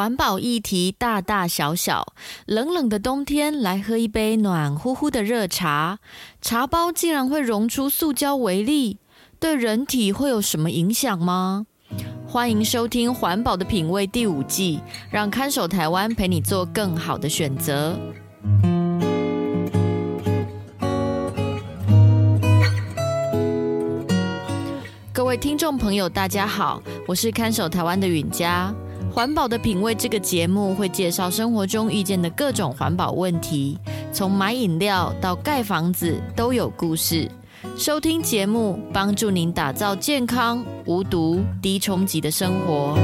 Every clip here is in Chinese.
环保议题大大小小，冷冷的冬天来喝一杯暖乎乎的热茶，茶包竟然会溶出塑胶微粒，对人体会有什么影响吗？欢迎收听《环保的品味》第五季，让看守台湾陪你做更好的选择。各位听众朋友，大家好，我是看守台湾的允嘉。环保的品味这个节目会介绍生活中遇见的各种环保问题，从买饮料到盖房子都有故事。收听节目，帮助您打造健康、无毒、低冲击的生活。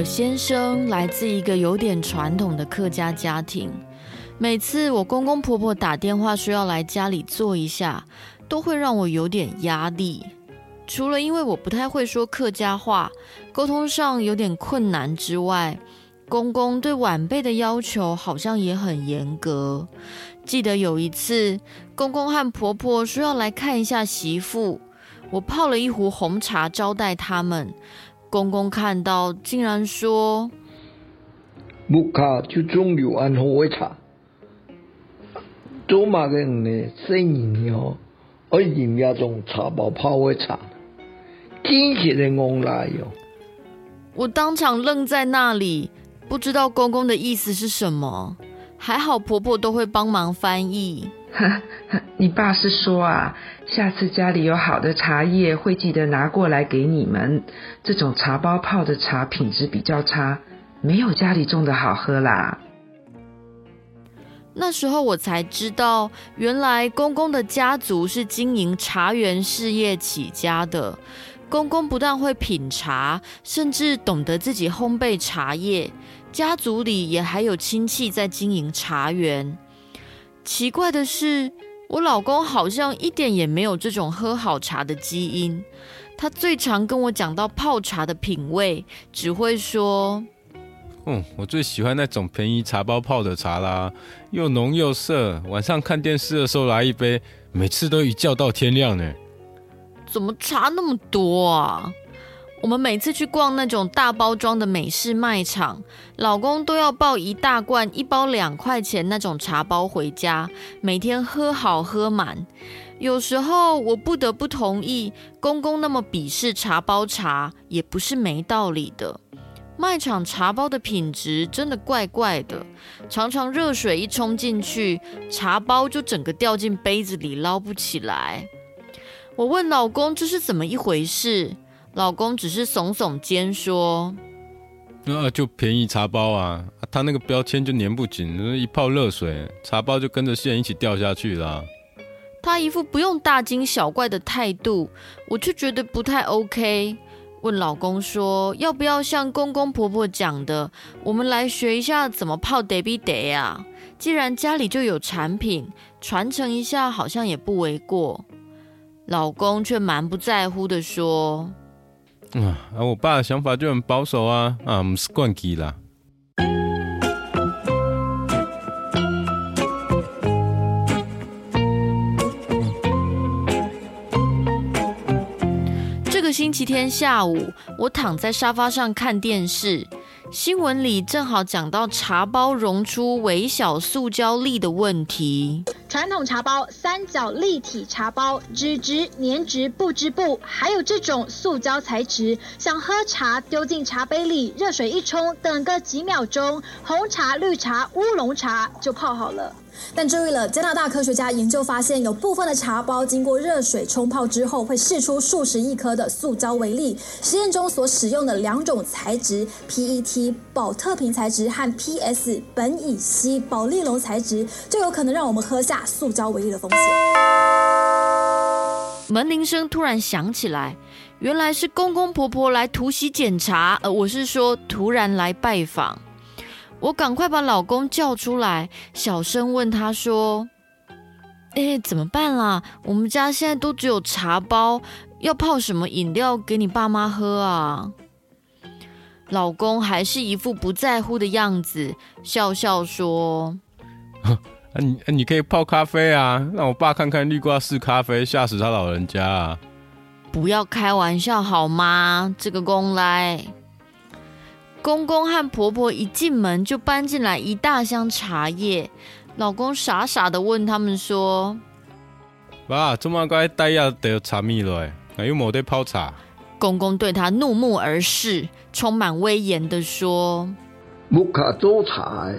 我先生来自一个有点传统的客家家庭，每次我公公婆婆打电话说要来家里坐一下，都会让我有点压力。除了因为我不太会说客家话，沟通上有点困难之外，公公对晚辈的要求好像也很严格。记得有一次，公公和婆婆说要来看一下媳妇，我泡了一壶红茶招待他们。公公看到，竟然说：“木卡就种有安好的茶，做嘛个呢？生意哦，爱饮那种茶包泡会茶，真是的戆来哟！”我当场愣在那里，不知道公公的意思是什么。还好婆婆都会帮忙翻译。你爸是说啊，下次家里有好的茶叶，会记得拿过来给你们。这种茶包泡的茶品质比较差，没有家里种的好喝啦。那时候我才知道，原来公公的家族是经营茶园事业起家的。公公不但会品茶，甚至懂得自己烘焙茶叶。家族里也还有亲戚在经营茶园。奇怪的是，我老公好像一点也没有这种喝好茶的基因。他最常跟我讲到泡茶的品味，只会说：“嗯，我最喜欢那种便宜茶包泡的茶啦，又浓又涩。晚上看电视的时候来一杯，每次都一觉到天亮呢。”怎么差那么多啊？我们每次去逛那种大包装的美式卖场，老公都要抱一大罐一包两块钱那种茶包回家，每天喝好喝满。有时候我不得不同意，公公那么鄙视茶包茶也不是没道理的。卖场茶包的品质真的怪怪的，常常热水一冲进去，茶包就整个掉进杯子里捞不起来。我问老公这是怎么一回事？老公只是耸耸肩说：“那、啊、就便宜茶包啊，他那个标签就粘不紧，一泡热水，茶包就跟着线一起掉下去了。”他一副不用大惊小怪的态度，我却觉得不太 OK。问老公说：“要不要像公公婆婆讲的，我们来学一下怎么泡 d a b day 啊？既然家里就有产品，传承一下好像也不为过。”老公却蛮不在乎的说。啊，我爸的想法就很保守啊，啊，不是惯机啦。这个星期天下午，我躺在沙发上看电视。新闻里正好讲到茶包溶出微小塑胶粒的问题。传统茶包、三角立体茶包、纸质、粘质、不织布，还有这种塑胶材质，想喝茶丢进茶杯里，热水一冲，等个几秒钟，红茶、绿茶、乌龙茶就泡好了。但注意了，加拿大科学家研究发现，有部分的茶包经过热水冲泡之后，会释出数十亿颗的塑胶微粒。实验中所使用的两种材质 （PET 保特瓶材质和 PS 苯乙烯保丽龙材质）就有可能让我们喝下塑胶微粒的风险。门铃声突然响起来，原来是公公婆婆来突袭检查。呃，我是说，突然来拜访。我赶快把老公叫出来，小声问他说：“哎，怎么办啦？我们家现在都只有茶包，要泡什么饮料给你爸妈喝啊？”老公还是一副不在乎的样子，笑笑说：“ 啊，你你可以泡咖啡啊，让我爸看看绿挂式咖啡，吓死他老人家啊！”不要开玩笑好吗？这个公来，公公和婆婆一进门就搬进来一大箱茶叶，老公傻傻的问他们说：“爸，这么快带要得茶蜜了？还有没得泡茶？”公公对他怒目而视。充满威严的说：“木卡做茶，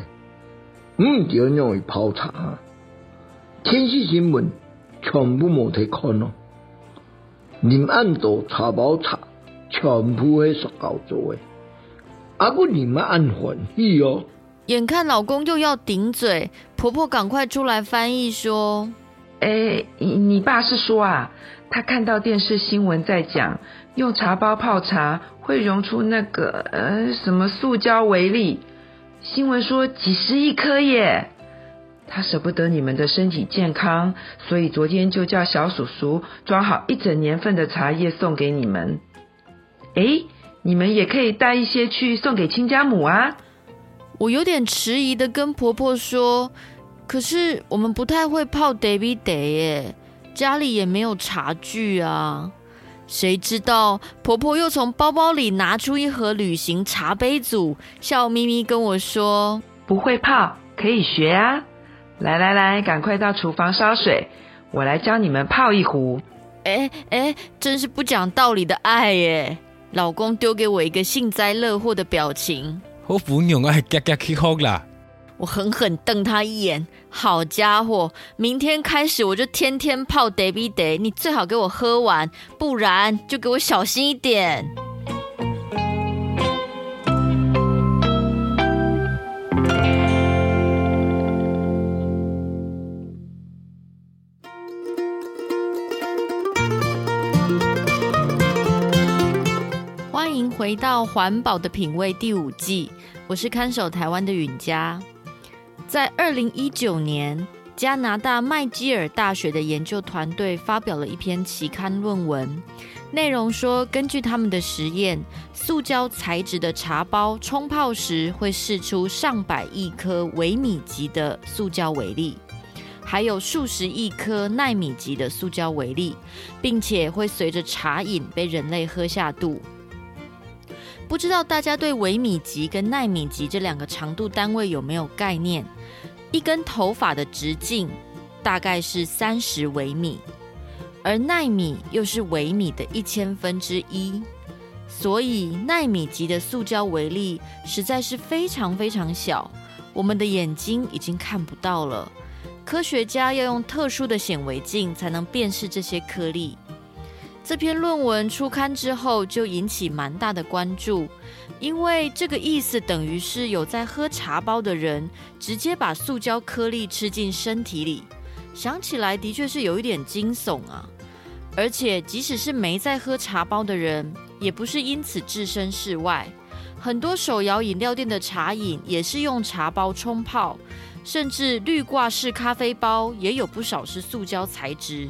唔就用于泡茶。天气新闻全部冇得看咯。你们按多茶包茶，全部系塑胶做嘅。阿姑你们按欢喜哦。”眼看老公又要顶嘴，婆婆赶快出来翻译说：“哎，你你爸是说啊，他看到电视新闻在讲。”用茶包泡茶会溶出那个呃什么塑胶微粒，新闻说几十亿颗耶。他舍不得你们的身体健康，所以昨天就叫小叔叔装好一整年份的茶叶送给你们。诶，你们也可以带一些去送给亲家母啊。我有点迟疑的跟婆婆说，可是我们不太会泡茶米茶耶，家里也没有茶具啊。谁知道婆婆又从包包里拿出一盒旅行茶杯组，笑眯眯跟我说：“不会泡可以学啊！来来来，赶快到厨房烧水，我来教你们泡一壶。”哎哎，真是不讲道理的爱耶！老公丢给我一个幸灾乐祸的表情。我不用爱嘎嘎起哭啦。我狠狠瞪他一眼，好家伙，明天开始我就天天泡 Davy Day，，你最好给我喝完，不然就给我小心一点。回到《环保的品味》第五季，我是看守台湾的允嘉。在二零一九年，加拿大麦基尔大学的研究团队发表了一篇期刊论文，内容说，根据他们的实验，塑胶材质的茶包冲泡时会释出上百亿颗微米级的塑胶微粒，还有数十亿颗纳米级的塑胶微粒，并且会随着茶饮被人类喝下肚。不知道大家对微米级跟奈米级这两个长度单位有没有概念？一根头发的直径大概是三十微米，而奈米又是微米的一千分之一，所以奈米级的塑胶微粒实在是非常非常小，我们的眼睛已经看不到了。科学家要用特殊的显微镜才能辨识这些颗粒。这篇论文出刊之后，就引起蛮大的关注，因为这个意思等于是有在喝茶包的人直接把塑胶颗粒吃进身体里，想起来的确是有一点惊悚啊！而且即使是没在喝茶包的人，也不是因此置身事外，很多手摇饮料店的茶饮也是用茶包冲泡，甚至滤挂式咖啡包也有不少是塑胶材质。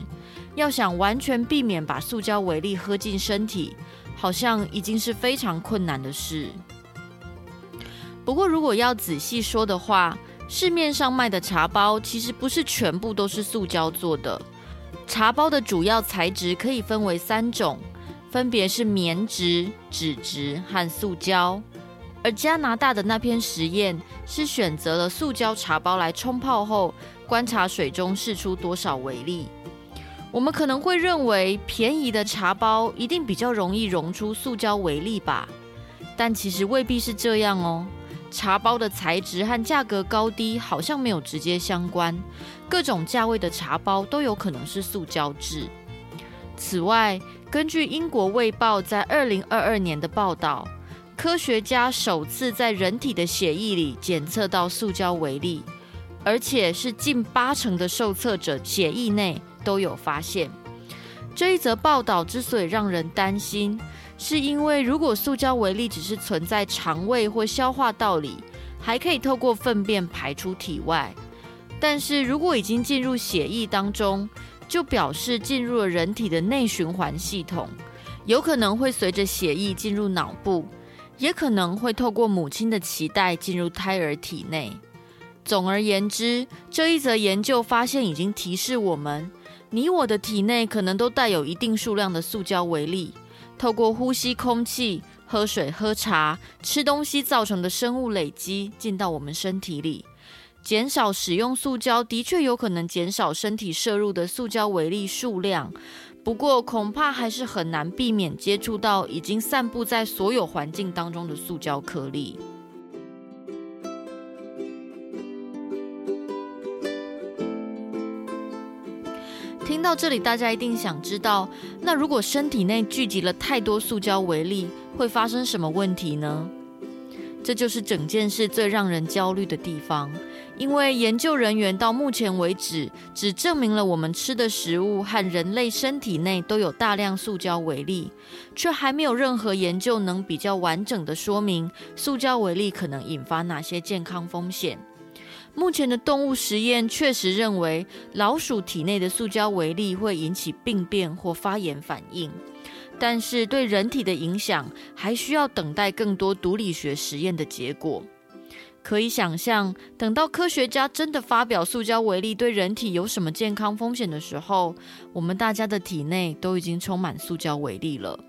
要想完全避免把塑胶微粒喝进身体，好像已经是非常困难的事。不过，如果要仔细说的话，市面上卖的茶包其实不是全部都是塑胶做的。茶包的主要材质可以分为三种，分别是棉质、纸质和塑胶。而加拿大的那篇实验是选择了塑胶茶包来冲泡后，观察水中释出多少微粒。我们可能会认为便宜的茶包一定比较容易溶出塑胶微粒吧，但其实未必是这样哦。茶包的材质和价格高低好像没有直接相关，各种价位的茶包都有可能是塑胶质。此外，根据英国卫报在二零二二年的报道，科学家首次在人体的血液里检测到塑胶微粒，而且是近八成的受测者血液内。都有发现。这一则报道之所以让人担心，是因为如果塑胶微粒只是存在肠胃或消化道里，还可以透过粪便排出体外。但是如果已经进入血液当中，就表示进入了人体的内循环系统，有可能会随着血液进入脑部，也可能会透过母亲的脐带进入胎儿体内。总而言之，这一则研究发现已经提示我们，你我的体内可能都带有一定数量的塑胶微粒，透过呼吸空气、喝水、喝茶、吃东西造成的生物累积进到我们身体里。减少使用塑胶的确有可能减少身体摄入的塑胶微粒数量，不过恐怕还是很难避免接触到已经散布在所有环境当中的塑胶颗粒。听到这里，大家一定想知道，那如果身体内聚集了太多塑胶微粒，会发生什么问题呢？这就是整件事最让人焦虑的地方。因为研究人员到目前为止只证明了我们吃的食物和人类身体内都有大量塑胶微粒，却还没有任何研究能比较完整的说明塑胶微粒可能引发哪些健康风险。目前的动物实验确实认为老鼠体内的塑胶微粒会引起病变或发炎反应，但是对人体的影响还需要等待更多毒理学实验的结果。可以想象，等到科学家真的发表塑胶微粒对人体有什么健康风险的时候，我们大家的体内都已经充满塑胶微粒了。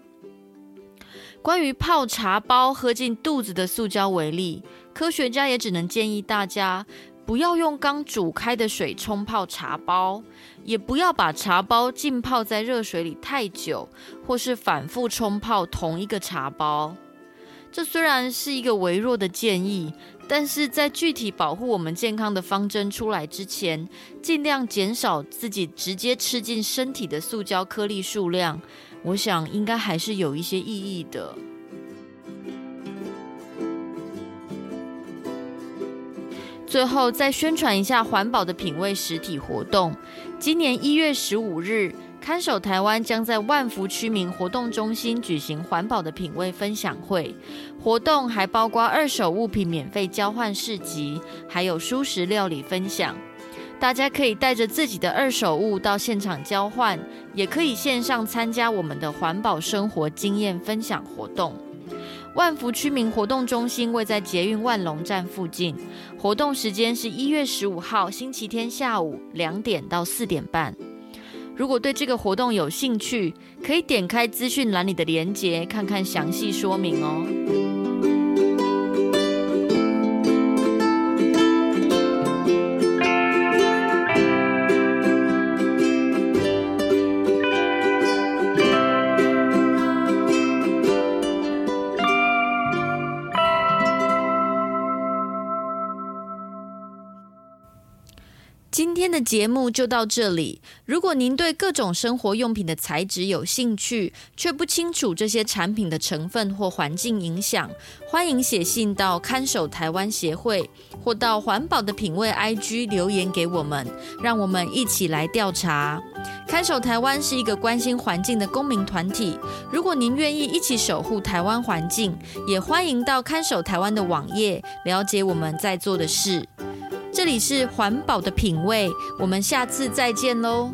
关于泡茶包喝进肚子的塑胶微粒，科学家也只能建议大家不要用刚煮开的水冲泡茶包，也不要把茶包浸泡在热水里太久，或是反复冲泡同一个茶包。这虽然是一个微弱的建议。但是在具体保护我们健康的方针出来之前，尽量减少自己直接吃进身体的塑胶颗粒数量，我想应该还是有一些意义的。最后再宣传一下环保的品味实体活动，今年一月十五日。看守台湾将在万福区民活动中心举行环保的品味分享会，活动还包括二手物品免费交换市集，还有蔬食料理分享。大家可以带着自己的二手物到现场交换，也可以线上参加我们的环保生活经验分享活动。万福区民活动中心位在捷运万隆站附近，活动时间是一月十五号星期天下午两点到四点半。如果对这个活动有兴趣，可以点开资讯栏里的链接，看看详细说明哦。的节目就到这里。如果您对各种生活用品的材质有兴趣，却不清楚这些产品的成分或环境影响，欢迎写信到看守台湾协会，或到环保的品味 IG 留言给我们，让我们一起来调查。看守台湾是一个关心环境的公民团体。如果您愿意一起守护台湾环境，也欢迎到看守台湾的网页了解我们在做的事。这里是环保的品味，我们下次再见喽。